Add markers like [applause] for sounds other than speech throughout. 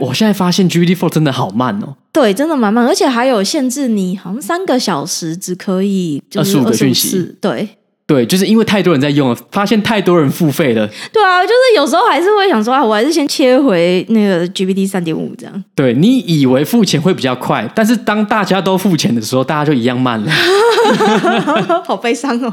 我现在发现 GPT Four 真的好慢哦。对，真的蛮慢，而且还有限制，你好像三个小时只可以二十五个讯息。对。对，就是因为太多人在用了，发现太多人付费了。对啊，就是有时候还是会想说啊，我还是先切回那个 GPT 三点五这样。对，你以为付钱会比较快，但是当大家都付钱的时候，大家就一样慢了。[laughs] 好悲伤哦。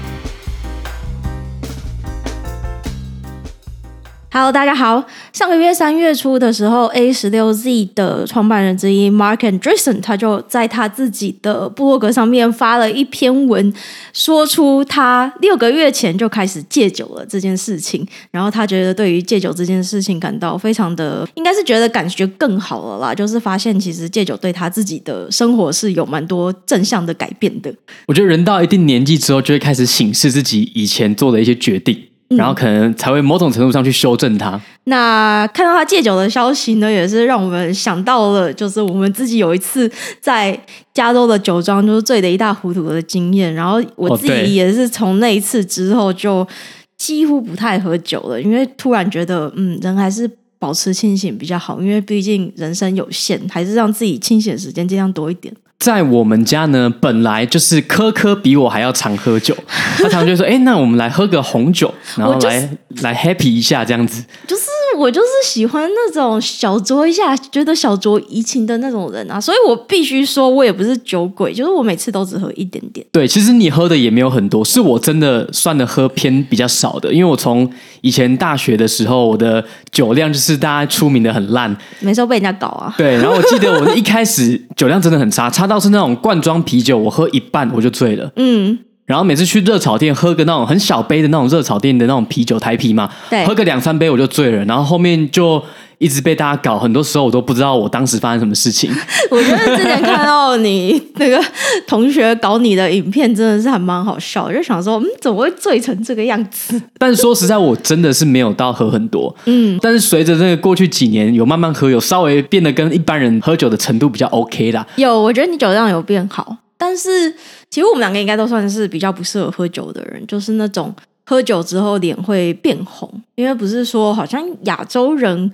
！Hello，大家好。上个月三月初的时候，A 十六 Z 的创办人之一 Marc Andreessen，他就在他自己的部落格上面发了一篇文，说出他六个月前就开始戒酒了这件事情。然后他觉得对于戒酒这件事情感到非常的，应该是觉得感觉更好了啦。就是发现其实戒酒对他自己的生活是有蛮多正向的改变的。我觉得人到一定年纪之后，就会开始省视自己以前做的一些决定。然后可能才会某种程度上去修正它。那看到他戒酒的消息呢，也是让我们想到了，就是我们自己有一次在加州的酒庄，就是醉得一塌糊涂的经验。然后我自己也是从那一次之后，就几乎不太喝酒了，因为突然觉得，嗯，人还是保持清醒比较好，因为毕竟人生有限，还是让自己清醒的时间尽量多一点。在我们家呢，本来就是科科比我还要常喝酒，[laughs] 他常常就说：“哎，那我们来喝个红酒，然后来、就是、来 happy 一下这样子。”就是。我就是喜欢那种小酌一下，觉得小酌怡情的那种人啊，所以我必须说，我也不是酒鬼，就是我每次都只喝一点点。对，其实你喝的也没有很多，是我真的算的喝偏比较少的，因为我从以前大学的时候，我的酒量就是大家出名的很烂，没时候被人家搞啊。对，然后我记得我一开始酒量真的很差，差倒是那种罐装啤酒，我喝一半我就醉了。嗯。然后每次去热炒店喝个那种很小杯的那种热炒店的那种啤酒台啤嘛，对，喝个两三杯我就醉了。然后后面就一直被大家搞，很多时候我都不知道我当时发生什么事情。[laughs] 我觉得之前看到你那个同学搞你的影片，真的是还蛮好笑，我就想说，嗯，怎么会醉成这个样子？但是说实在，我真的是没有到喝很多，嗯。但是随着那个过去几年有慢慢喝，有稍微变得跟一般人喝酒的程度比较 OK 啦。有，我觉得你酒量有变好。但是，其实我们两个应该都算是比较不适合喝酒的人，就是那种喝酒之后脸会变红，因为不是说好像亚洲人。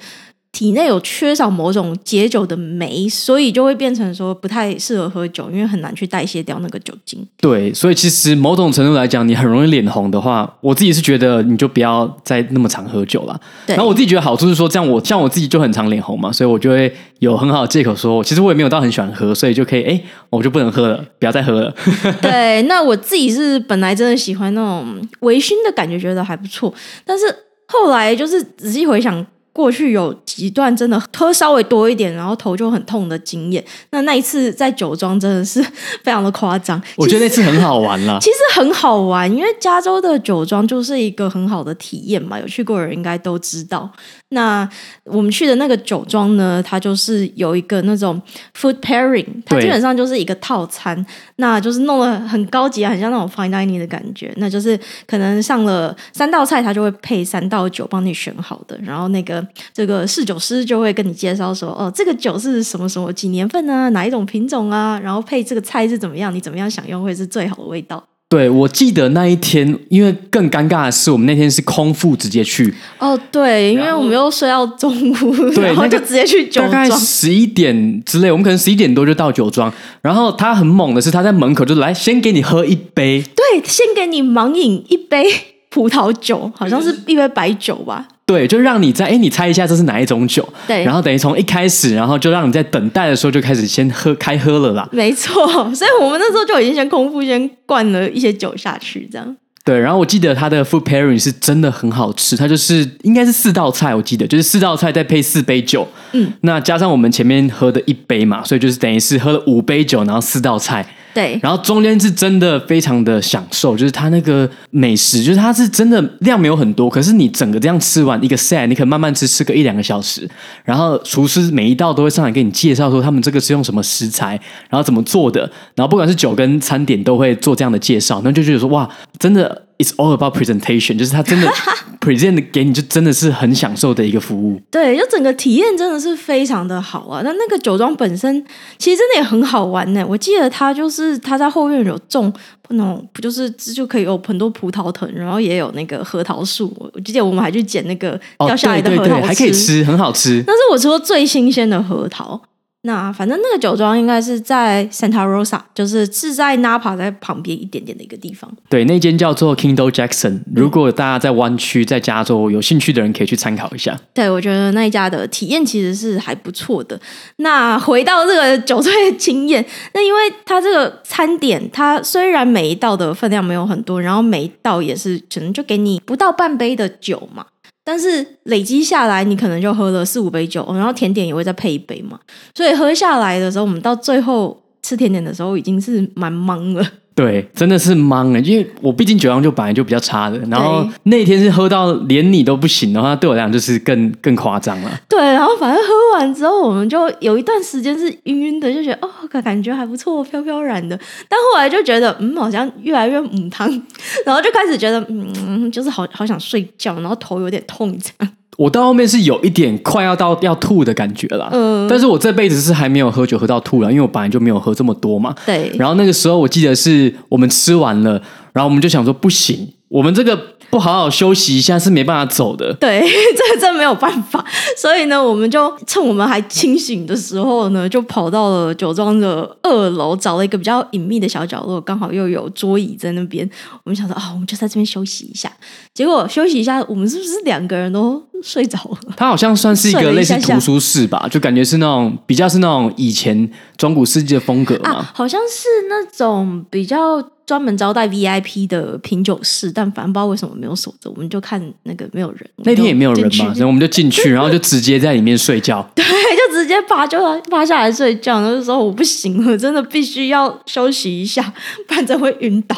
体内有缺少某种解酒的酶，所以就会变成说不太适合喝酒，因为很难去代谢掉那个酒精。对，所以其实某种程度来讲，你很容易脸红的话，我自己是觉得你就不要再那么常喝酒了。对。然后我自己觉得好处是说，这样我像我自己就很常脸红嘛，所以我就会有很好的借口说，其实我也没有到很喜欢喝，所以就可以哎，我就不能喝了，不要再喝了。[laughs] [laughs] 对，那我自己是本来真的喜欢那种微醺的感觉，觉得还不错，但是后来就是仔细回想。过去有几段真的喝稍微多一点，然后头就很痛的经验。那那一次在酒庄真的是非常的夸张。我觉得那次很好玩啦，其实很好玩，因为加州的酒庄就是一个很好的体验嘛。有去过的人应该都知道。那我们去的那个酒庄呢，它就是有一个那种 food pairing，它基本上就是一个套餐，那就是弄得很高级啊，很像那种 fine dining 的感觉。那就是可能上了三道菜，它就会配三道酒帮你选好的，然后那个这个侍酒师就会跟你介绍说，哦，这个酒是什么什么几年份呢？哪一种品种啊？然后配这个菜是怎么样？你怎么样享用会是最好的味道？对，我记得那一天，因为更尴尬的是，我们那天是空腹直接去。哦，对，因为我们又睡到中午，对，然后就直接去酒庄，大概十一点之类，我们可能十一点多就到酒庄。然后他很猛的是，他在门口就来先给你喝一杯，对，先给你盲饮一杯葡萄酒，好像是一杯白酒吧。对，就让你在哎，你猜一下这是哪一种酒？对，然后等于从一开始，然后就让你在等待的时候就开始先喝开喝了啦。没错，所以我们那时候就已经先空腹先灌了一些酒下去，这样。对，然后我记得它的 food pairing 是真的很好吃，它就是应该是四道菜，我记得就是四道菜再配四杯酒，嗯，那加上我们前面喝的一杯嘛，所以就是等于是喝了五杯酒，然后四道菜。对，然后中间是真的非常的享受，就是它那个美食，就是它是真的量没有很多，可是你整个这样吃完一个 set，你可以慢慢吃，吃个一两个小时。然后厨师每一道都会上来给你介绍说他们这个是用什么食材，然后怎么做的，然后不管是酒跟餐点都会做这样的介绍，那就觉得说哇，真的。It's all about presentation，就是他真的 [laughs] present 给你，就真的是很享受的一个服务。对，就整个体验真的是非常的好啊。那那个酒庄本身其实真的也很好玩呢。我记得他就是他在后院有种那种，不就是就可以有很多葡萄藤，然后也有那个核桃树。我记得我们还去捡那个掉下来的核桃还可以吃，很好吃。那是我吃过最新鲜的核桃。那反正那个酒庄应该是在 Santa Rosa，就是是在 Napa 在旁边一点点的一个地方。对，那间叫做 Kindle Jackson。如果大家在湾区、在加州有兴趣的人，可以去参考一下。对，我觉得那一家的体验其实是还不错的。那回到这个酒醉的经验，那因为它这个餐点，它虽然每一道的分量没有很多，然后每一道也是可能就给你不到半杯的酒嘛。但是累积下来，你可能就喝了四五杯酒，然后甜点也会再配一杯嘛。所以喝下来的时候，我们到最后吃甜点的时候，已经是蛮懵了。对，真的是懵了，因为我毕竟酒量就本来就比较差的，然后那天是喝到连你都不行的话，对我来讲就是更更夸张了。对，然后反正喝完之后，我们就有一段时间是晕晕的，就觉得哦，感觉还不错，飘飘然的。但后来就觉得，嗯，好像越来越母汤，[laughs] 然后就开始觉得，嗯，就是好好想睡觉，然后头有点痛这样。我到后面是有一点快要到要吐的感觉了，嗯，但是我这辈子是还没有喝酒喝到吐了，因为我本来就没有喝这么多嘛，对。然后那个时候我记得是我们吃完了，然后我们就想说不行，我们这个。不好好休息一下是没办法走的。[laughs] 对，这个真没有办法。所以呢，我们就趁我们还清醒的时候呢，就跑到了酒庄的二楼，找了一个比较隐秘的小角落，刚好又有桌椅在那边。我们想说啊，我们就在这边休息一下。结果休息一下，我们是不是两个人都睡着了？[laughs] 它好像算是一个类似图书室吧，就感觉是那种比较是那种以前中古世纪的风格嘛。啊，好像是那种比较。专门招待 VIP 的品酒室，但反正不知道为什么没有锁着，我们就看那个没有人。那天也没有人嘛，所以我们就进去，[laughs] 然后就直接在里面睡觉。对，就直接趴就趴下来睡觉，然后就说我不行了，真的必须要休息一下，不然真会晕倒。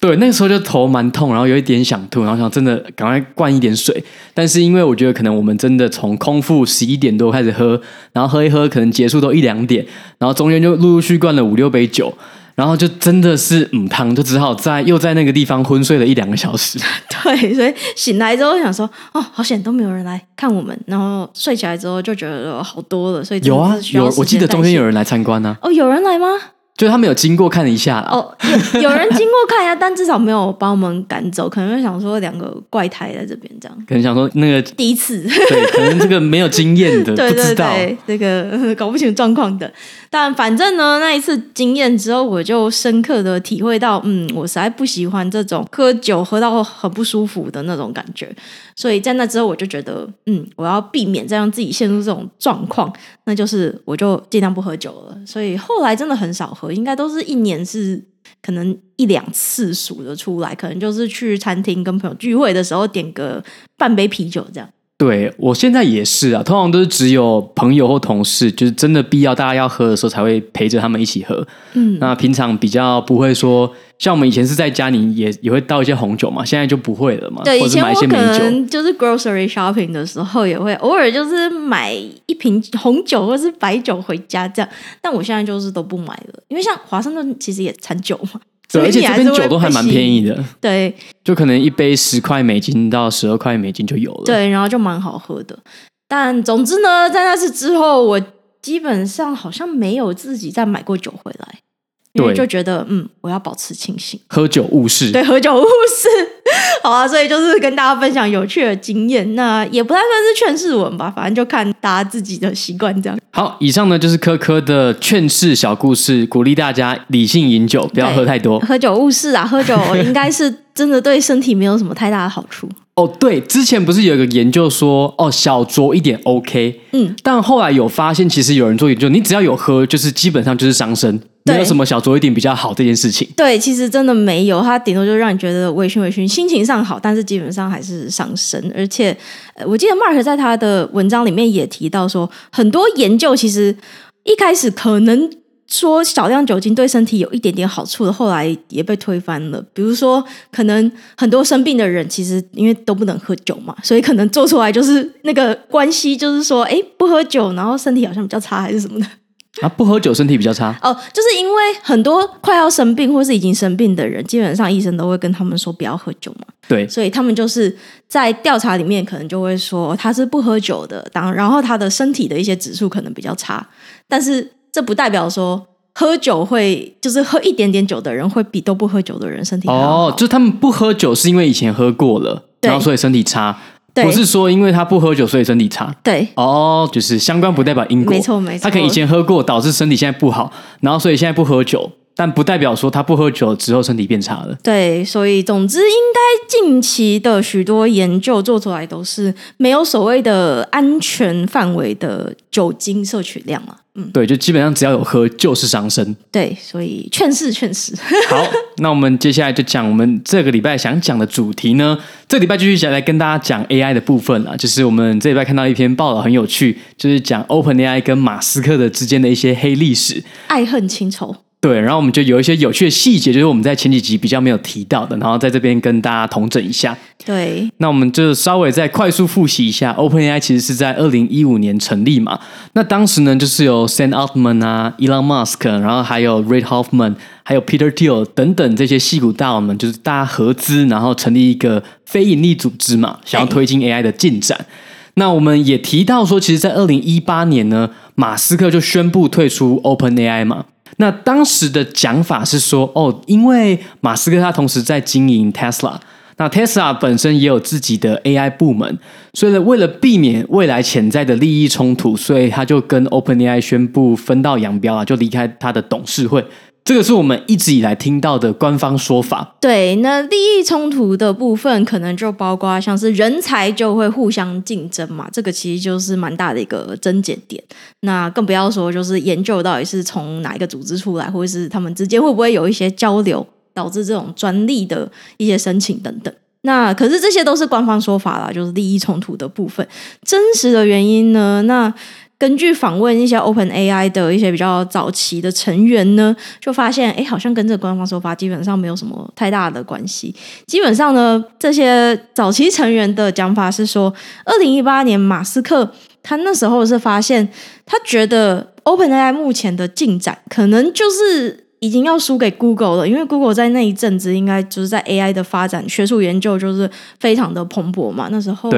对，那个时候就头蛮痛，然后有一点想吐，然后想真的赶快灌一点水。但是因为我觉得可能我们真的从空腹十一点多开始喝，然后喝一喝，可能结束都一两点，然后中间就陆陆续续灌了五六杯酒。然后就真的是嗯汤，就只好在又在那个地方昏睡了一两个小时。[laughs] 对，所以醒来之后想说，哦，好险都没有人来看我们。然后睡起来之后就觉得好多了，所以有啊，有，我记得中间有人来参观呢、啊。哦，有人来吗？就他们有经过看了一下啦。哦，有有人经过看一下，但至少没有把我们赶走。可能会想说两个怪胎在这边这样。可能想说那个第一次，对，可能这个没有经验的，对对对，不知道这个搞不清状况的。但反正呢，那一次经验之后，我就深刻的体会到，嗯，我实在不喜欢这种喝酒喝到很不舒服的那种感觉。所以在那之后，我就觉得，嗯，我要避免再让自己陷入这种状况，那就是我就尽量不喝酒了。所以后来真的很少喝，应该都是一年是可能一两次数的出来，可能就是去餐厅跟朋友聚会的时候点个半杯啤酒这样。对，我现在也是啊，通常都是只有朋友或同事，就是真的必要大家要喝的时候才会陪着他们一起喝。嗯，那平常比较不会说，像我们以前是在家里也也会倒一些红酒嘛，现在就不会了嘛。对，以前我可能就是 grocery shopping 的时候也会偶尔就是买一瓶红酒或是白酒回家这样，但我现在就是都不买了，因为像华盛顿其实也产酒嘛。对，而且这边酒都还蛮便宜的，对，就可能一杯十块美金到十二块美金就有了，对，然后就蛮好喝的。但总之呢，在那次之后，我基本上好像没有自己再买过酒回来。对，就觉得嗯，我要保持清醒，喝酒误事。对，喝酒误事。[laughs] 好啊，所以就是跟大家分享有趣的经验，那也不太算是劝世文吧，反正就看大家自己的习惯这样。好，以上呢就是柯柯的劝世小故事，鼓励大家理性饮酒，不要喝太多。喝酒误事啊，喝酒应该是真的对身体没有什么太大的好处。哦，对，之前不是有一个研究说，哦，小酌一点 OK，嗯，但后来有发现，其实有人做研究，你只要有喝，就是基本上就是伤身。没有什么小酌一点比较好这件事情。对，其实真的没有，它顶多就让你觉得微醺微醺，心情上好，但是基本上还是伤身。而且，我记得 Mark 在他的文章里面也提到说，很多研究其实一开始可能说少量酒精对身体有一点点好处的，后来也被推翻了。比如说，可能很多生病的人其实因为都不能喝酒嘛，所以可能做出来就是那个关系，就是说，哎，不喝酒，然后身体好像比较差，还是什么的。[laughs] 啊，不喝酒身体比较差哦，就是因为很多快要生病或是已经生病的人，基本上医生都会跟他们说不要喝酒嘛。对，所以他们就是在调查里面可能就会说他是不喝酒的，当然后他的身体的一些指数可能比较差，但是这不代表说喝酒会就是喝一点点酒的人会比都不喝酒的人身体好，哦，就是他们不喝酒是因为以前喝过了，然后所以身体差。不是说因为他不喝酒所以身体差，对。哦，就是相关不代表因果，没错没错。他可能以前喝过导致身体现在不好，然后所以现在不喝酒，但不代表说他不喝酒之后身体变差了。对，所以总之应该近期的许多研究做出来都是没有所谓的安全范围的酒精摄取量嘛。嗯，对，就基本上只要有喝就是伤身。对，所以劝世劝世。好，那我们接下来就讲我们这个礼拜想讲的主题呢。这个礼拜继续想来跟大家讲 AI 的部分啦，就是我们这礼拜看到一篇报道很有趣，就是讲 OpenAI 跟马斯克的之间的一些黑历史，爱恨情仇。对，然后我们就有一些有趣的细节，就是我们在前几集比较没有提到的，然后在这边跟大家统整一下。对，那我们就稍微再快速复习一下，OpenAI 其实是在二零一五年成立嘛。那当时呢，就是有 Sam Altman 啊、Elon Musk，然后还有 Reid Hoffman，还有 Peter Thiel 等等这些戏骨大佬们，就是大家合资，然后成立一个非盈利组织嘛，想要推进 AI 的进展。那我们也提到说，其实，在二零一八年呢，马斯克就宣布退出 OpenAI 嘛。那当时的讲法是说，哦，因为马斯克他同时在经营 Tesla，那 Tesla 本身也有自己的 AI 部门，所以呢，为了避免未来潜在的利益冲突，所以他就跟 OpenAI 宣布分道扬镳啊，就离开他的董事会。这个是我们一直以来听到的官方说法。对，那利益冲突的部分，可能就包括像是人才就会互相竞争嘛，这个其实就是蛮大的一个症结点。那更不要说就是研究到底是从哪一个组织出来，或者是他们之间会不会有一些交流，导致这种专利的一些申请等等。那可是这些都是官方说法啦，就是利益冲突的部分。真实的原因呢？那根据访问一些 OpenAI 的一些比较早期的成员呢，就发现，哎，好像跟这个官方说法基本上没有什么太大的关系。基本上呢，这些早期成员的讲法是说，二零一八年马斯克他那时候是发现，他觉得 OpenAI 目前的进展可能就是已经要输给 Google 了，因为 Google 在那一阵子应该就是在 AI 的发展、学术研究就是非常的蓬勃嘛。那时候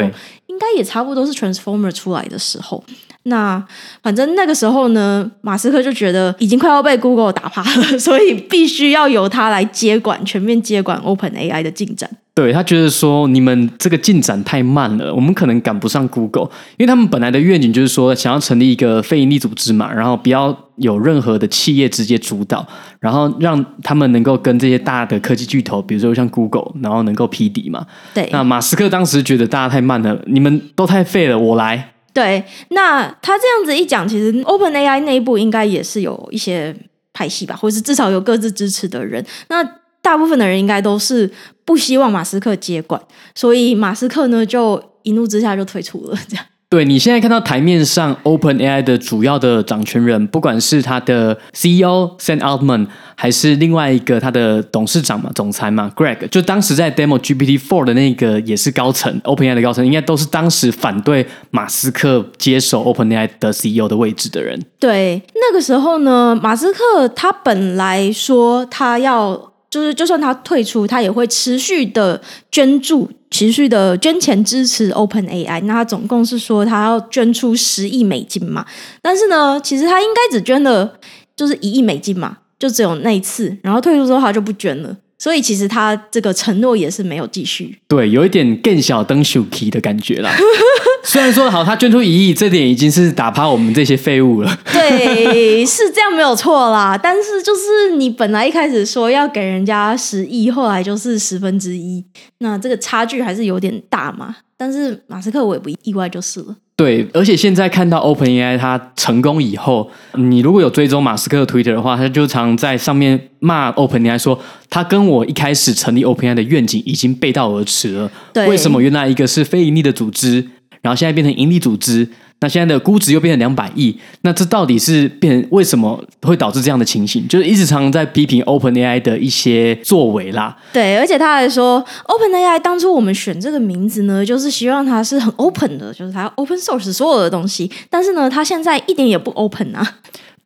应该也差不多是 Transformer 出来的时候。那反正那个时候呢，马斯克就觉得已经快要被 Google 打趴了，[laughs] 所以必须要由他来接管，全面接管 OpenAI 的进展。对，他觉得说，你们这个进展太慢了，我们可能赶不上 Google，因为他们本来的愿景就是说想要成立一个非营利组织嘛，然后不要有任何的企业直接主导，然后让他们能够跟这些大的科技巨头，比如说像 Google，然后能够匹敌嘛。对，那马斯克当时觉得大家太慢了，你们都太废了，我来。对，那他这样子一讲，其实 OpenAI 内部应该也是有一些派系吧，或者是至少有各自支持的人。那大部分的人应该都是不希望马斯克接管，所以马斯克呢就一怒之下就退出了，这样。对，你现在看到台面上 OpenAI 的主要的掌权人，不管是他的 CEO Sam Altman，还是另外一个他的董事长嘛、总裁嘛 Greg，就当时在 Demo GPT Four 的那个也是高层，OpenAI 的高层，应该都是当时反对马斯克接手 OpenAI 的 CEO 的位置的人。对，那个时候呢，马斯克他本来说他要。就是，就算他退出，他也会持续的捐助、持续的捐钱支持 OpenAI。那他总共是说他要捐出十亿美金嘛？但是呢，其实他应该只捐了就是一亿美金嘛，就只有那一次。然后退出之后，他就不捐了。所以其实他这个承诺也是没有继续，对，有一点更小灯 Shuki 的感觉啦。[laughs] 虽然说好，他捐出一亿，这点已经是打趴我们这些废物了。[laughs] 对，是这样没有错啦。但是就是你本来一开始说要给人家十亿，后来就是十分之一，那这个差距还是有点大嘛。但是马斯克我也不意外就是了。对，而且现在看到 OpenAI 它成功以后，你如果有追踪马斯克的 Twitter 的话，他就常在上面骂 OpenAI 说，他跟我一开始成立 OpenAI 的愿景已经背道而驰了。对，为什么原来一个是非盈利的组织，然后现在变成盈利组织。那现在的估值又变成两百亿，那这到底是变为什么会导致这样的情形？就是一直常常在批评 OpenAI 的一些作为啦。对，而且他还说，OpenAI 当初我们选这个名字呢，就是希望它是很 open 的，就是它 open source 所有的东西。但是呢，它现在一点也不 open 啊。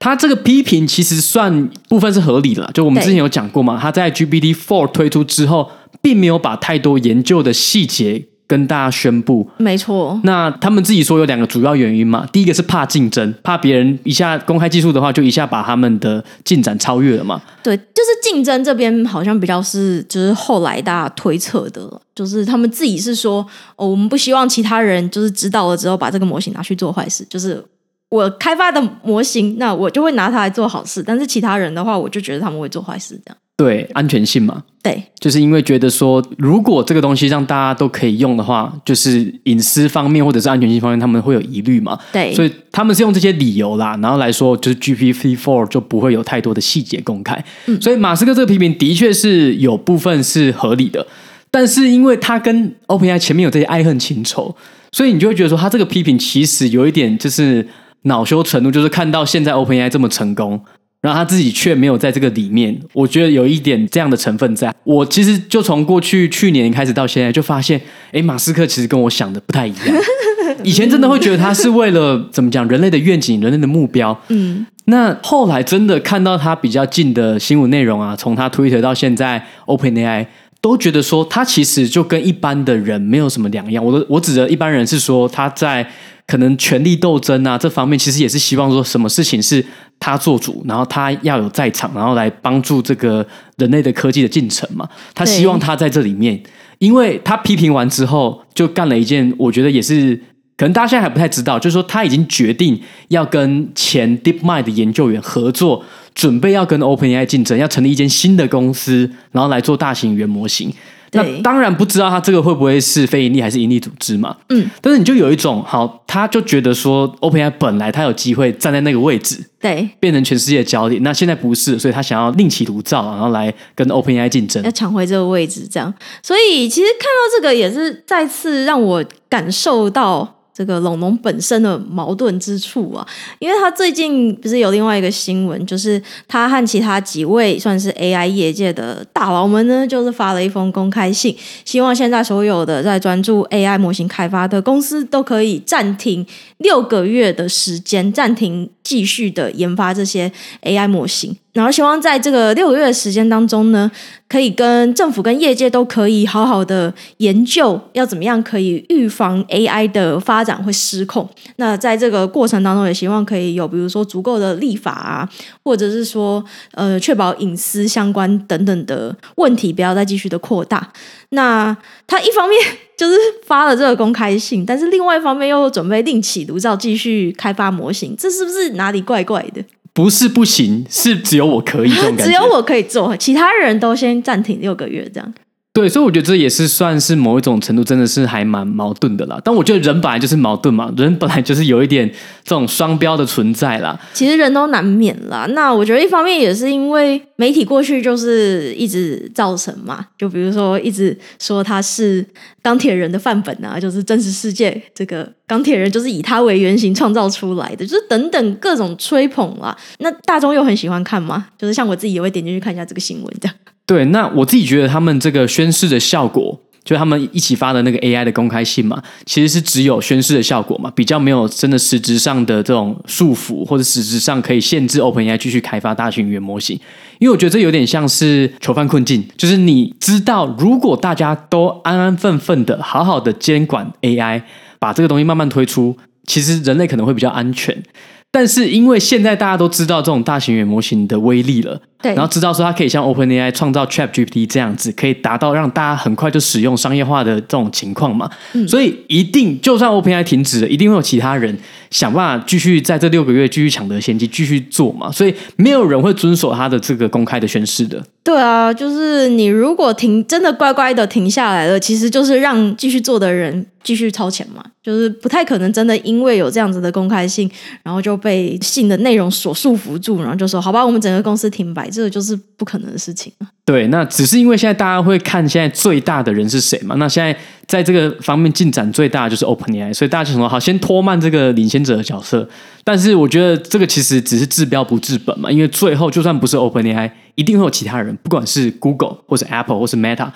他这个批评其实算部分是合理的，就我们之前有讲过嘛，他在 GPT Four 推出之后，并没有把太多研究的细节。跟大家宣布，没错。那他们自己说有两个主要原因嘛，第一个是怕竞争，怕别人一下公开技术的话，就一下把他们的进展超越了嘛。对，就是竞争这边好像比较是，就是后来大家推测的，就是他们自己是说，哦，我们不希望其他人就是知道了之后把这个模型拿去做坏事，就是我开发的模型，那我就会拿它来做好事，但是其他人的话，我就觉得他们会做坏事这样。对，安全性嘛，对，就是因为觉得说，如果这个东西让大家都可以用的话，就是隐私方面或者是安全性方面，他们会有疑虑嘛。对，所以他们是用这些理由啦，然后来说，就是 GPT Four 就不会有太多的细节公开。嗯，所以马斯克这个批评的确是有部分是合理的，但是因为他跟 OpenAI 前面有这些爱恨情仇，所以你就会觉得说，他这个批评其实有一点就是恼羞成怒，就是看到现在 OpenAI 这么成功。然后他自己却没有在这个里面，我觉得有一点这样的成分在。我其实就从过去去年开始到现在，就发现，哎，马斯克其实跟我想的不太一样。[laughs] 以前真的会觉得他是为了怎么讲人类的愿景、人类的目标。嗯，那后来真的看到他比较近的新闻内容啊，从他 Twitter 到现在 OpenAI，都觉得说他其实就跟一般的人没有什么两样。我我指的一般人是说他在。可能权力斗争啊，这方面其实也是希望说，什么事情是他做主，然后他要有在场，然后来帮助这个人类的科技的进程嘛。他希望他在这里面，因为他批评完之后，就干了一件，我觉得也是可能大家现在还不太知道，就是说他已经决定要跟前 DeepMind 的研究员合作，准备要跟 OpenAI 竞争，要成立一间新的公司，然后来做大型语言模型。那当然不知道他这个会不会是非盈利还是盈利组织嘛？嗯，但是你就有一种好，他就觉得说，OpenAI 本来他有机会站在那个位置，对，变成全世界的焦点。那现在不是，所以他想要另起炉灶，然后来跟 OpenAI 竞争，要抢回这个位置，这样。所以其实看到这个也是再次让我感受到。这个龙龙本身的矛盾之处啊，因为他最近不是有另外一个新闻，就是他和其他几位算是 AI 业界的大佬们呢，就是发了一封公开信，希望现在所有的在专注 AI 模型开发的公司都可以暂停六个月的时间，暂停继续的研发这些 AI 模型。然后希望在这个六个月的时间当中呢，可以跟政府跟业界都可以好好的研究，要怎么样可以预防 AI 的发展会失控。那在这个过程当中，也希望可以有比如说足够的立法啊，或者是说呃确保隐私相关等等的问题不要再继续的扩大。那他一方面就是发了这个公开信，但是另外一方面又准备另起炉灶继续开发模型，这是不是哪里怪怪的？不是不行，是只有我可以这种感觉。[laughs] 只有我可以做，其他人都先暂停六个月这样。对，所以我觉得这也是算是某一种程度，真的是还蛮矛盾的啦。但我觉得人本来就是矛盾嘛，人本来就是有一点这种双标的存在啦。其实人都难免啦。那我觉得一方面也是因为媒体过去就是一直造成嘛，就比如说一直说他是钢铁人的范本啊，就是真实世界这个钢铁人就是以他为原型创造出来的，就是等等各种吹捧啦。那大众又很喜欢看嘛，就是像我自己也会点进去看一下这个新闻这样。对，那我自己觉得他们这个宣誓的效果，就他们一起发的那个 AI 的公开信嘛，其实是只有宣誓的效果嘛，比较没有真的实质上的这种束缚，或者实质上可以限制 OpenAI 继续开发大型语言模型。因为我觉得这有点像是囚犯困境，就是你知道，如果大家都安安分分的、好好的监管 AI，把这个东西慢慢推出，其实人类可能会比较安全。但是因为现在大家都知道这种大型语言模型的威力了。对，然后知道说它可以像 OpenAI 创造 ChatGPT 这样子，可以达到让大家很快就使用商业化的这种情况嘛。嗯，所以一定就算 OpenAI 停止了，一定会有其他人想办法继续在这六个月继续抢得先机，继续做嘛。所以没有人会遵守他的这个公开的宣誓的。对啊，就是你如果停，真的乖乖的停下来了，其实就是让继续做的人继续超前嘛。就是不太可能真的因为有这样子的公开性，然后就被信的内容所束缚住，然后就说好吧，我们整个公司停摆。这个就是不可能的事情。对，那只是因为现在大家会看现在最大的人是谁嘛？那现在在这个方面进展最大的就是 OpenAI，所以大家想说好，先拖慢这个领先者的角色。但是我觉得这个其实只是治标不治本嘛，因为最后就算不是 OpenAI，一定会有其他人，不管是 Google 或是 Apple 或是 Meta，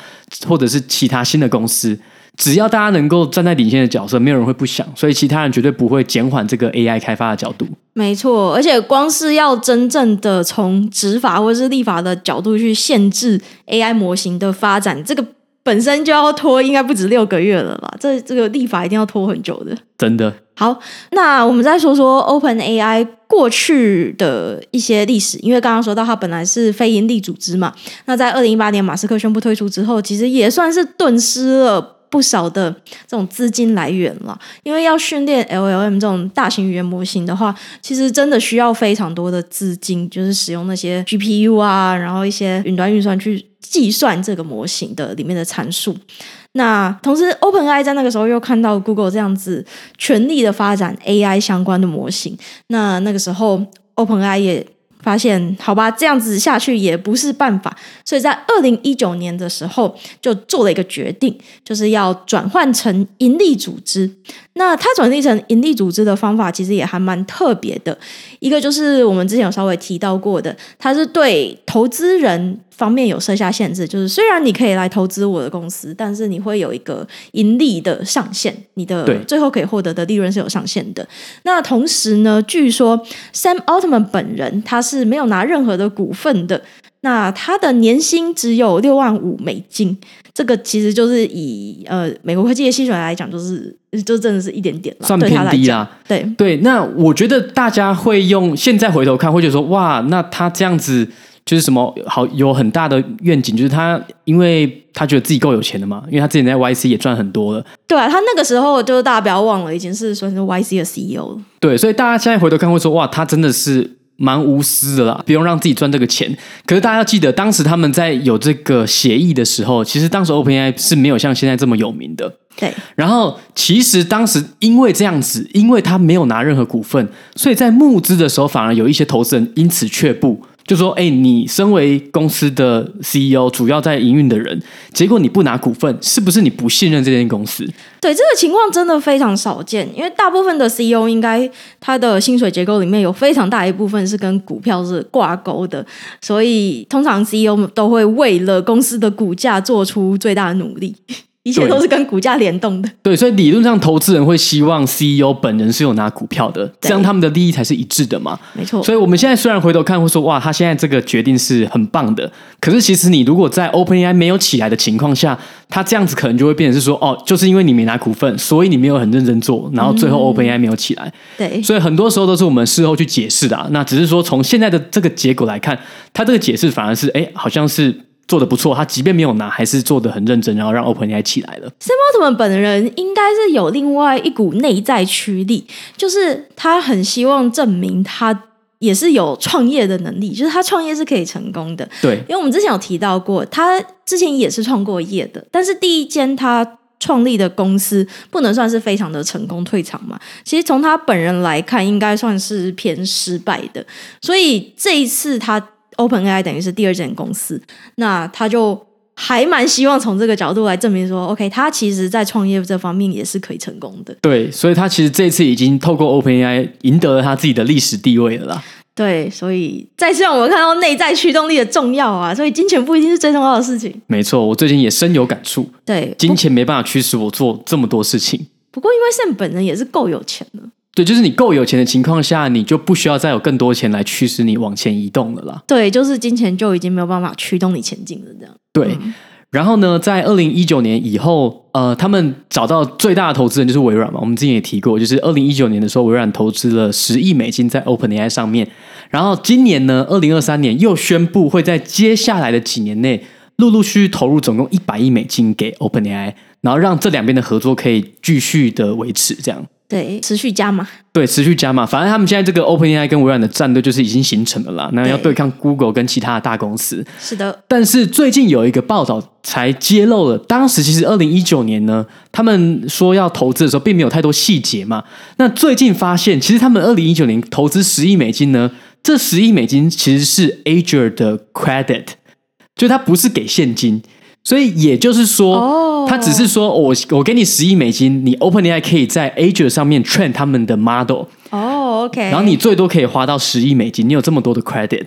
或者是其他新的公司。只要大家能够站在领先的角色，没有人会不想，所以其他人绝对不会减缓这个 AI 开发的角度。没错，而且光是要真正的从执法或者是立法的角度去限制 AI 模型的发展，这个本身就要拖，应该不止六个月了吧？这这个立法一定要拖很久的。真的。好，那我们再说说 OpenAI 过去的一些历史，因为刚刚说到它本来是非营利组织嘛，那在二零一八年马斯克宣布退出之后，其实也算是顿失了。不少的这种资金来源了，因为要训练 LLM 这种大型语言模型的话，其实真的需要非常多的资金，就是使用那些 GPU 啊，然后一些云端运算去计算这个模型的里面的参数。那同时，OpenAI 在那个时候又看到 Google 这样子全力的发展 AI 相关的模型，那那个时候 OpenAI 也。发现好吧，这样子下去也不是办法，所以在二零一九年的时候就做了一个决定，就是要转换成盈利组织。那它转换成盈利组织的方法其实也还蛮特别的，一个就是我们之前有稍微提到过的，它是对投资人。方面有设下限制，就是虽然你可以来投资我的公司，但是你会有一个盈利的上限，你的最后可以获得的利润是有上限的。那同时呢，据说 Sam Altman 本人他是没有拿任何的股份的，那他的年薪只有六万五美金，这个其实就是以呃美国科技的薪水来讲，就是就真的是一点点了，算偏低啦。对对，那我觉得大家会用现在回头看，会觉得说哇，那他这样子。就是什么好有很大的愿景，就是他因为他觉得自己够有钱了嘛，因为他之前在 YC 也赚很多了。对啊，他那个时候就是大家不要忘了，已经是算是 YC 的 CEO 了。对，所以大家现在回头看会说，哇，他真的是蛮无私的啦，不用让自己赚这个钱。可是大家要记得，当时他们在有这个协议的时候，其实当时 OpenAI 是没有像现在这么有名的。对。然后其实当时因为这样子，因为他没有拿任何股份，所以在募资的时候反而有一些投资人因此却步。就说，哎，你身为公司的 CEO，主要在营运的人，结果你不拿股份，是不是你不信任这间公司？对，这个情况真的非常少见，因为大部分的 CEO 应该他的薪水结构里面有非常大一部分是跟股票是挂钩的，所以通常 CEO 都会为了公司的股价做出最大的努力。一切都是跟股价联动的。对，所以理论上投资人会希望 CEO 本人是有拿股票的，这样他们的利益才是一致的嘛。没错。所以我们现在虽然回头看会说，哇，他现在这个决定是很棒的，可是其实你如果在 OpenAI 没有起来的情况下，他这样子可能就会变成是说，哦，就是因为你没拿股份，所以你没有很认真做，然后最后 OpenAI 没有起来。嗯、对。所以很多时候都是我们事后去解释的啊。那只是说从现在的这个结果来看，他这个解释反而是，哎，好像是。做的不错，他即便没有拿，还是做的很认真，然后让 OpenAI 起来了。Sam Altman 本人应该是有另外一股内在驱力，就是他很希望证明他也是有创业的能力，就是他创业是可以成功的。对，因为我们之前有提到过，他之前也是创过业的，但是第一间他创立的公司不能算是非常的成功退场嘛。其实从他本人来看，应该算是偏失败的，所以这一次他。OpenAI 等于是第二间公司，那他就还蛮希望从这个角度来证明说，OK，他其实在创业这方面也是可以成功的。对，所以他其实这次已经透过 OpenAI 赢得了他自己的历史地位了啦。对，所以再次让我们看到内在驱动力的重要啊！所以金钱不一定是最重要的事情。没错，我最近也深有感触。对，金钱没办法驱使我做这么多事情。不过，因为 Sam 本人也是够有钱的。对，就是你够有钱的情况下，你就不需要再有更多钱来驱使你往前移动了啦。对，就是金钱就已经没有办法驱动你前进了，这样。对，嗯、然后呢，在二零一九年以后，呃，他们找到最大的投资人就是微软嘛。我们之前也提过，就是二零一九年的时候，微软投资了十亿美金在 OpenAI 上面。然后今年呢，二零二三年又宣布会在接下来的几年内，陆陆续续投入总共一百亿美金给 OpenAI，然后让这两边的合作可以继续的维持这样。对，持续加码。对，持续加码。反正他们现在这个 OpenAI 跟微软的战队就是已经形成了啦。那要对抗 Google 跟其他的大公司。是的。但是最近有一个报道才揭露了，当时其实二零一九年呢，他们说要投资的时候，并没有太多细节嘛。那最近发现，其实他们二零一九年投资十亿美金呢，这十亿美金其实是 Azure 的 credit，就它不是给现金。所以也就是说，oh. 他只是说我我给你十亿美金，你 OpenAI 可以在 Azure 上面 train 他们的 model。哦，OK。然后你最多可以花到十亿美金，你有这么多的 credit。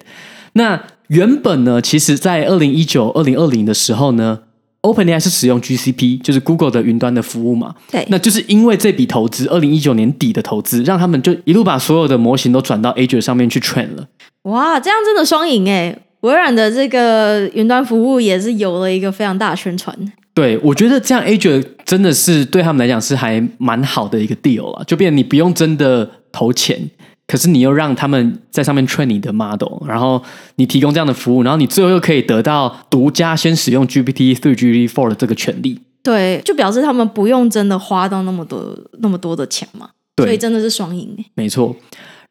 那原本呢，其实在二零一九、二零二零的时候呢，OpenAI 是使用 GCP，就是 Google 的云端的服务嘛。对。那就是因为这笔投资，二零一九年底的投资，让他们就一路把所有的模型都转到 Azure 上面去 train 了。哇，这样真的双赢哎！微软的这个云端服务也是有了一个非常大的宣传。对，我觉得这样 Azure 真的是对他们来讲是还蛮好的一个 deal 啊，就变你不用真的投钱，可是你又让他们在上面 train 你的 model，然后你提供这样的服务，然后你最后又可以得到独家先使用 GPT three、GPT four 的这个权利。对，就表示他们不用真的花到那么多那么多的钱嘛。对，所以真的是双赢。没错。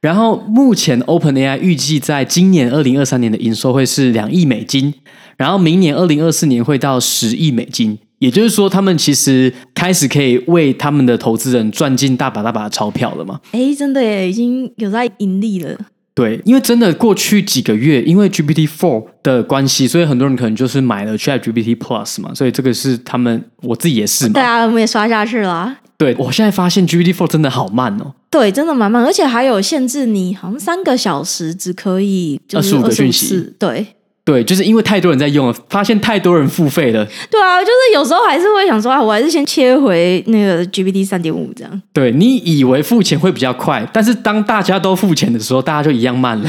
然后目前 OpenAI 预计在今年二零二三年的营收会是两亿美金，然后明年二零二四年会到十亿美金。也就是说，他们其实开始可以为他们的投资人赚进大把大把的钞票了嘛？哎，真的耶，已经有在盈利了。对，因为真的过去几个月，因为 GPT Four 的关系，所以很多人可能就是买了 ChatGPT Plus 嘛，所以这个是他们，我自己也是嘛。对啊，我们也刷下去了。对，我现在发现 GPT Four 真的好慢哦。对，真的蛮慢，而且还有限制，你好像三个小时只可以二十五个讯息。对。对，就是因为太多人在用了，发现太多人付费了。对啊，就是有时候还是会想说，啊，我还是先切回那个 GPT 三点五这样。对，你以为付钱会比较快，但是当大家都付钱的时候，大家就一样慢了。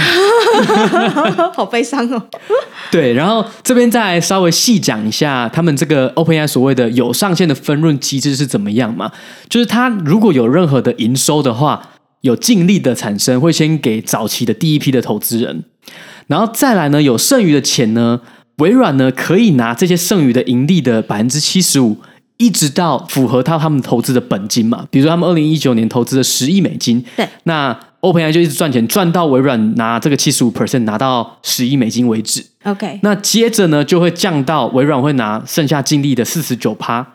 [laughs] 好悲伤哦。对，然后这边再来稍微细讲一下，他们这个 OpenAI 所谓的有上限的分润机制是怎么样嘛？就是他如果有任何的营收的话，有净利的产生，会先给早期的第一批的投资人。然后再来呢，有剩余的钱呢，微软呢可以拿这些剩余的盈利的百分之七十五，一直到符合到他们投资的本金嘛。比如说他们二零一九年投资了十亿美金，对，那 OpenAI 就一直赚钱，赚到微软拿这个七十五 percent 拿到十亿美金为止。OK，那接着呢就会降到微软会拿剩下净利的四十九趴，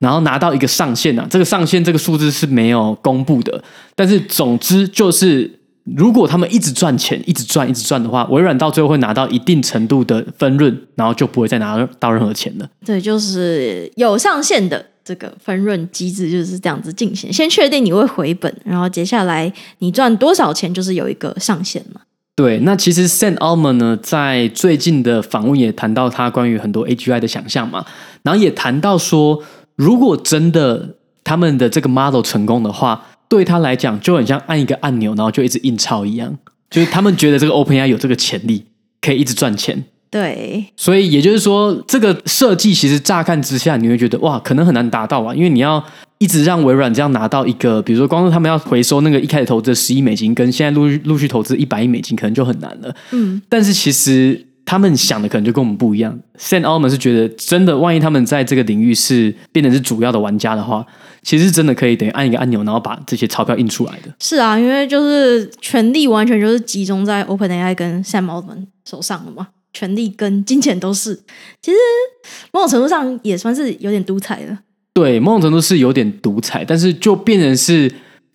然后拿到一个上限啊，这个上限这个数字是没有公布的，但是总之就是。如果他们一直赚钱，一直赚，一直赚的话，微软到最后会拿到一定程度的分润，然后就不会再拿到任何钱了。对，就是有上限的这个分润机制就是这样子进行。先确定你会回本，然后接下来你赚多少钱就是有一个上限嘛。对，那其实 Sam Altman 呢，在最近的访问也谈到他关于很多 AGI 的想象嘛，然后也谈到说，如果真的他们的这个 model 成功的话。对他来讲，就很像按一个按钮，然后就一直印钞一样。就是他们觉得这个 OpenAI 有这个潜力，可以一直赚钱。对，所以也就是说，这个设计其实乍看之下，你会觉得哇，可能很难达到啊，因为你要一直让微软这样拿到一个，比如说，光是他们要回收那个一开始投资的十亿美金，跟现在陆续陆续投资一百亿美金，可能就很难了。嗯，但是其实。他们想的可能就跟我们不一样。Sam Altman 是觉得，真的，万一他们在这个领域是变成是主要的玩家的话，其实真的可以等于按一个按钮，然后把这些钞票印出来的。是啊，因为就是权力完全就是集中在 OpenAI 跟 Sam Altman 手上了嘛，权力跟金钱都是。其实某种程度上也算是有点独裁了。对，某种程度是有点独裁，但是就变成是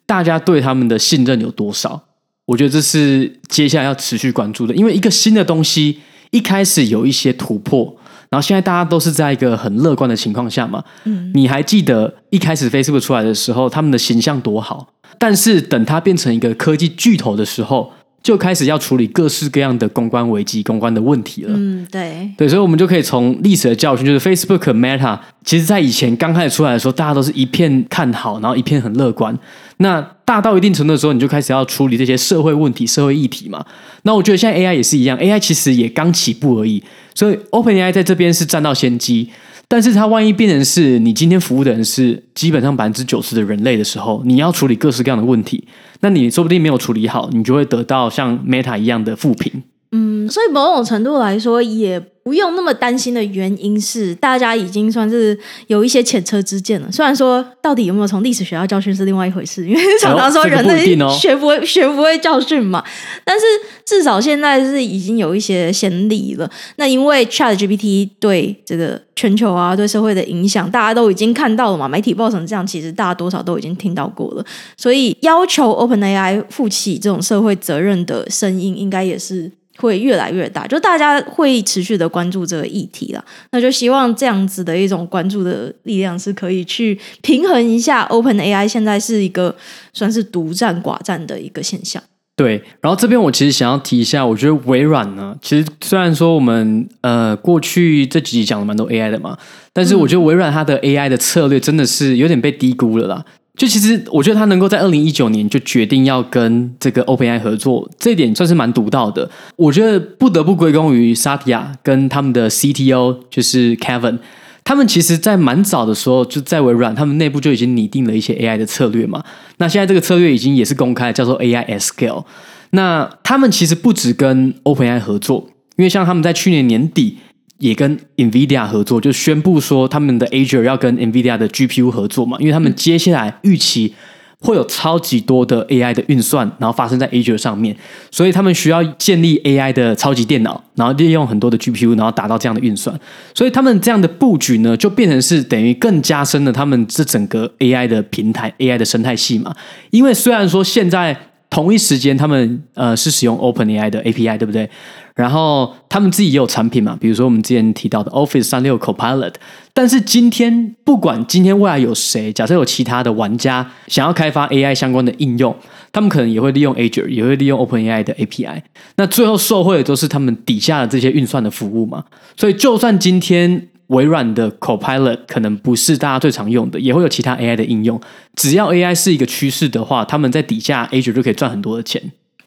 大家对他们的信任有多少？我觉得这是接下来要持续关注的，因为一个新的东西。一开始有一些突破，然后现在大家都是在一个很乐观的情况下嘛。嗯，你还记得一开始 Facebook 出来的时候，他们的形象多好？但是等它变成一个科技巨头的时候，就开始要处理各式各样的公关危机、公关的问题了。嗯，对，对，所以我们就可以从历史的教训，就是 Facebook Meta，其实在以前刚开始出来的时候，大家都是一片看好，然后一片很乐观。那大到一定程度的时候，你就开始要处理这些社会问题、社会议题嘛。那我觉得现在 AI 也是一样，AI 其实也刚起步而已，所以 OpenAI 在这边是占到先机。但是它万一变成是你今天服务的人是基本上百分之九十的人类的时候，你要处理各式各样的问题，那你说不定没有处理好，你就会得到像 Meta 一样的负评。嗯，所以某种程度来说也。不用那么担心的原因是，大家已经算是有一些前车之鉴了。虽然说到底有没有从历史学到教训是另外一回事，因为常常说人类学不会学不会教训嘛。但是至少现在是已经有一些先例了。那因为 ChatGPT 对这个全球啊，对社会的影响，大家都已经看到了嘛。媒体报成这样，其实大家多少都已经听到过了。所以要求 OpenAI 负起这种社会责任的声音，应该也是。会越来越大，就大家会持续的关注这个议题了。那就希望这样子的一种关注的力量是可以去平衡一下 OpenAI 现在是一个算是独占寡占的一个现象。对，然后这边我其实想要提一下，我觉得微软呢，其实虽然说我们呃过去这几集讲了蛮多 AI 的嘛，但是我觉得微软它的 AI 的策略真的是有点被低估了啦。就其实，我觉得他能够在二零一九年就决定要跟这个 OpenAI 合作，这一点算是蛮独到的。我觉得不得不归功于 Satya 跟他们的 CTO，就是 Kevin。他们其实，在蛮早的时候，就在微软，他们内部就已经拟定了一些 AI 的策略嘛。那现在这个策略已经也是公开，叫做 AI at Scale。那他们其实不止跟 OpenAI 合作，因为像他们在去年年底。也跟 NVIDIA 合作，就宣布说他们的 Azure 要跟 NVIDIA 的 GPU 合作嘛，因为他们接下来预期会有超级多的 AI 的运算，然后发生在 Azure 上面，所以他们需要建立 AI 的超级电脑，然后利用很多的 GPU，然后达到这样的运算。所以他们这样的布局呢，就变成是等于更加深了他们这整个 AI 的平台、AI 的生态系嘛。因为虽然说现在同一时间他们呃是使用 OpenAI 的 API，对不对？然后他们自己也有产品嘛，比如说我们之前提到的 Office 三六 Copilot。但是今天不管今天未来有谁，假设有其他的玩家想要开发 AI 相关的应用，他们可能也会利用 Azure，也会利用 OpenAI 的 API。那最后受惠的都是他们底下的这些运算的服务嘛。所以就算今天微软的 Copilot 可能不是大家最常用的，也会有其他 AI 的应用。只要 AI 是一个趋势的话，他们在底下 Azure 就可以赚很多的钱。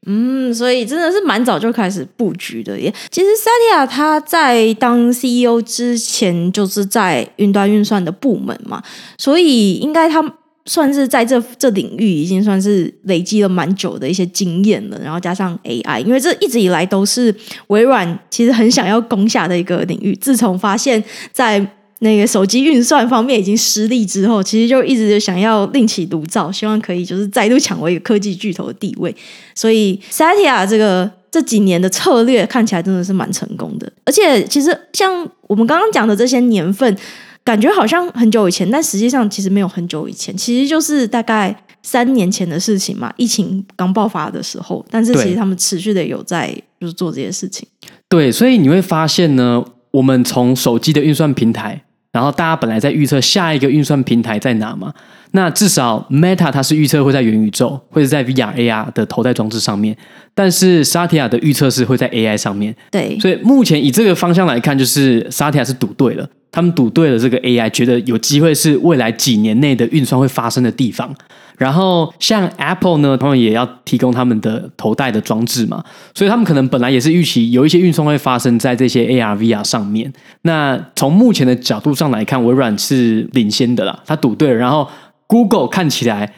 嗯，所以真的是蛮早就开始布局的耶。其实 Satya 他在当 CEO 之前就是在云端运算的部门嘛，所以应该他算是在这这领域已经算是累积了蛮久的一些经验了。然后加上 AI，因为这一直以来都是微软其实很想要攻下的一个领域。自从发现，在那个手机运算方面已经失利之后，其实就一直想要另起炉灶，希望可以就是再度抢回一个科技巨头的地位。所以，Satya 这个这几年的策略看起来真的是蛮成功的。而且，其实像我们刚刚讲的这些年份，感觉好像很久以前，但实际上其实没有很久以前，其实就是大概三年前的事情嘛。疫情刚爆发的时候，但是其实他们持续的有在就是做这些事情。对，所以你会发现呢，我们从手机的运算平台。然后大家本来在预测下一个运算平台在哪嘛？那至少 Meta 它是预测会在元宇宙，或者在 VR AR 的头戴装置上面。但是 Satya 的预测是会在 AI 上面。对，所以目前以这个方向来看，就是 Satya 是赌对了，他们赌对了这个 AI，觉得有机会是未来几年内的运算会发生的地方。然后像 Apple 呢，他们也要提供他们的头戴的装置嘛，所以他们可能本来也是预期有一些运送会发生在这些 AR、VR 上面。那从目前的角度上来看，微软是领先的啦，他赌对了。然后 Google 看起来。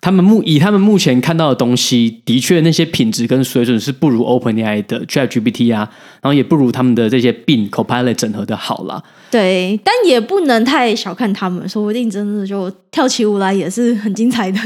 他们目以他们目前看到的东西，的确那些品质跟水准是不如 OpenAI 的 ChatGPT 啊，然后也不如他们的这些 Bing Copilot 整合的好啦。对，但也不能太小看他们，说不定真的就跳起舞来也是很精彩的。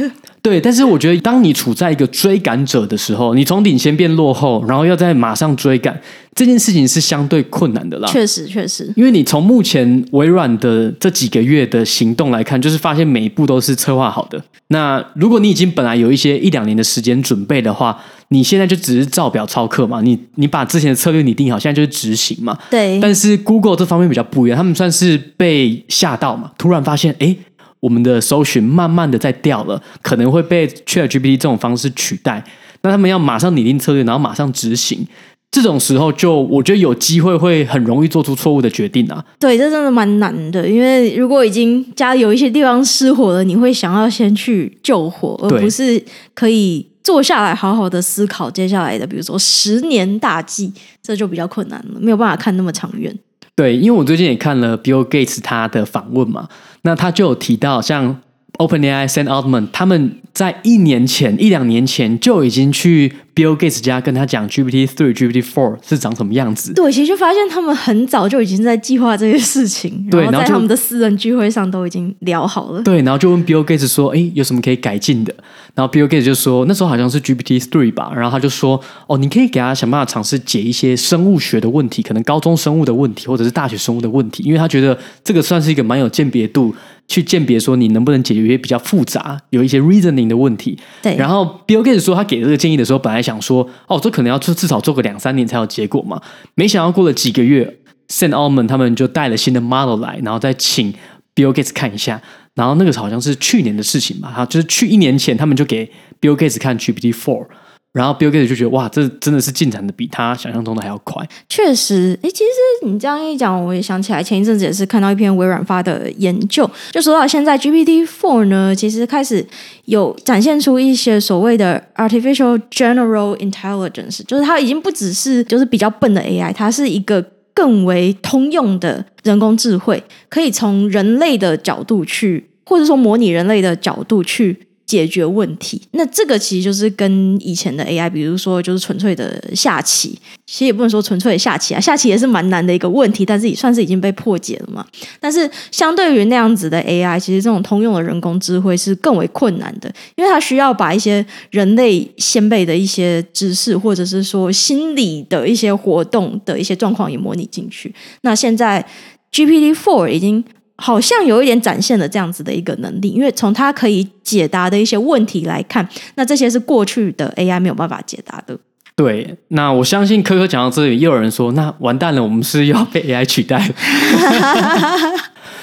对，但是我觉得当你处在一个追赶者的时候，你从领先变落后，然后要再马上追赶。这件事情是相对困难的啦，确实确实，因为你从目前微软的这几个月的行动来看，就是发现每一步都是策划好的。那如果你已经本来有一些一两年的时间准备的话，你现在就只是照表操课嘛，你你把之前的策略拟定好，现在就是执行嘛。对。但是 Google 这方面比较不一样，他们算是被吓到嘛，突然发现，哎，我们的搜寻慢慢的在掉了，可能会被 ChatGPT 这种方式取代，那他们要马上拟定策略，然后马上执行。这种时候，就我觉得有机会会很容易做出错误的决定啊。对，这真的蛮难的，因为如果已经家里有一些地方失火了，你会想要先去救火，而不是可以坐下来好好的思考接下来的，比如说十年大计，这就比较困难了，没有办法看那么长远。对，因为我最近也看了 Bill Gates 他的访问嘛，那他就有提到像。OpenAI Sam Altman 他们在一年前一两年前就已经去 Bill Gates 家跟他讲 GPT three GPT four 是长什么样子。对，其实就发现他们很早就已经在计划这些事情，对，然后在他们的私人聚会上都已经聊好了。对，然后就问 Bill Gates 说：“哎，有什么可以改进的？”然后 Bill Gates 就说：“那时候好像是 GPT three 吧。”然后他就说：“哦，你可以给他想办法尝试解一些生物学的问题，可能高中生物的问题，或者是大学生物的问题，因为他觉得这个算是一个蛮有鉴别度。”去鉴别说你能不能解决一些比较复杂、有一些 reasoning 的问题。对。然后 Bill Gates 说他给这个建议的时候，本来想说，哦，这可能要至至少做个两三年才有结果嘛。没想到过了几个月，Sam Altman 他们就带了新的 model 来，然后再请 Bill Gates 看一下。然后那个好像是去年的事情吧，哈，就是去一年前，他们就给 Bill Gates 看 GPT Four。然后 Bill Gates 就觉得哇，这真的是进展的比他想象中的还要快。确实，诶，其实你这样一讲，我也想起来，前一阵子也是看到一篇微软发的研究，就说到现在 GPT Four 呢，其实开始有展现出一些所谓的 Artificial General Intelligence，就是它已经不只是就是比较笨的 AI，它是一个更为通用的人工智慧，可以从人类的角度去，或者说模拟人类的角度去。解决问题，那这个其实就是跟以前的 AI，比如说就是纯粹的下棋，其实也不能说纯粹的下棋啊，下棋也是蛮难的一个问题，但是也算是已经被破解了嘛。但是相对于那样子的 AI，其实这种通用的人工智慧是更为困难的，因为它需要把一些人类先辈的一些知识，或者是说心理的一些活动的一些状况也模拟进去。那现在 GPT Four 已经。好像有一点展现了这样子的一个能力，因为从他可以解答的一些问题来看，那这些是过去的 AI 没有办法解答的。对，那我相信科科讲到这里，又有人说，那完蛋了，我们是要被 [laughs] AI 取代了。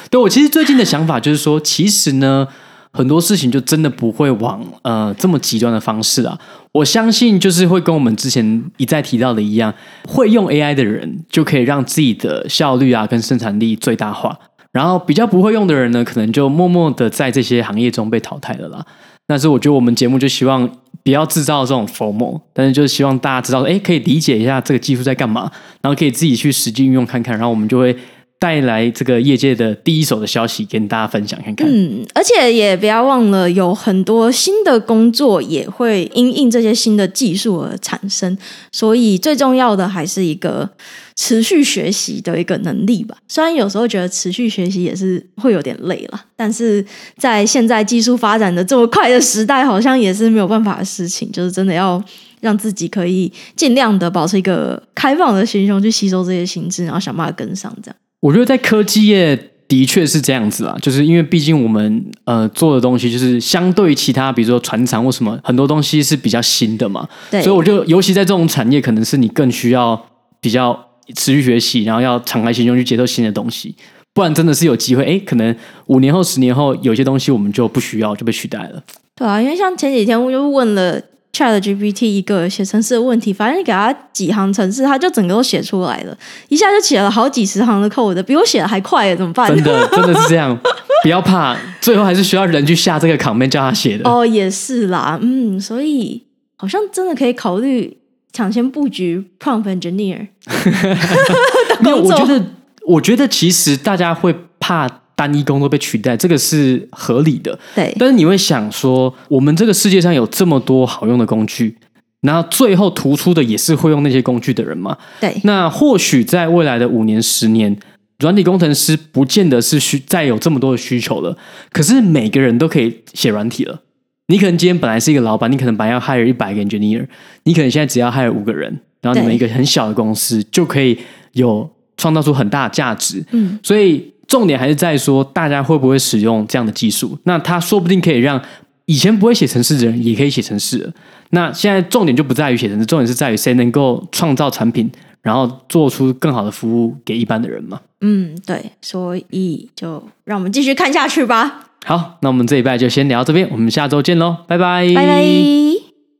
对，我其实最近的想法就是说，其实呢，很多事情就真的不会往呃这么极端的方式啊。我相信就是会跟我们之前一再提到的一样，会用 AI 的人就可以让自己的效率啊跟生产力最大化。然后比较不会用的人呢，可能就默默的在这些行业中被淘汰了啦。但是我觉得我们节目就希望不要制造这种 FOMO，但是就是希望大家知道，哎，可以理解一下这个技术在干嘛，然后可以自己去实际运用看看，然后我们就会。带来这个业界的第一手的消息跟大家分享看看。嗯，而且也不要忘了，有很多新的工作也会因应这些新的技术而产生。所以最重要的还是一个持续学习的一个能力吧。虽然有时候觉得持续学习也是会有点累了，但是在现在技术发展的这么快的时代，好像也是没有办法的事情。就是真的要让自己可以尽量的保持一个开放的心胸去吸收这些新知，然后想办法跟上这样。我觉得在科技业的确是这样子啊，就是因为毕竟我们呃做的东西就是相对其他，比如说船厂或什么，很多东西是比较新的嘛。对。所以我就尤其在这种产业，可能是你更需要比较持续学习，然后要敞开心胸去接受新的东西，不然真的是有机会，哎，可能五年后、十年后，有些东西我们就不需要，就被取代了。对啊，因为像前几天我就问了。ChatGPT 一个写程式的问题，反正你给他几行程式，他就整个都写出来了，一下就写了好几十行的 code，比我写的还快耶，怎么办？真的，[laughs] 真的是这样，不要怕，最后还是需要人去下这个 command 叫他写的。哦，也是啦，嗯，所以好像真的可以考虑抢先布局 prompt engineer [laughs] 没有，我觉得，我觉得其实大家会怕。单一工作被取代，这个是合理的。对，但是你会想说，我们这个世界上有这么多好用的工具，那最后突出的也是会用那些工具的人嘛？对。那或许在未来的五年、十年，软体工程师不见得是需再有这么多的需求了。可是每个人都可以写软体了。你可能今天本来是一个老板，你可能本来要 hire 一百个 engineer，你可能现在只要 hire 五个人，然后你们一个很小的公司就可以有创造出很大的价值。嗯，所以。重点还是在说，大家会不会使用这样的技术？那它说不定可以让以前不会写程式的人也可以写程式。那现在重点就不在于写程式，重点是在于谁能够创造产品，然后做出更好的服务给一般的人嘛。嗯，对，所以就让我们继续看下去吧。好，那我们这一拜就先聊到这边，我们下周见喽，拜拜，拜拜。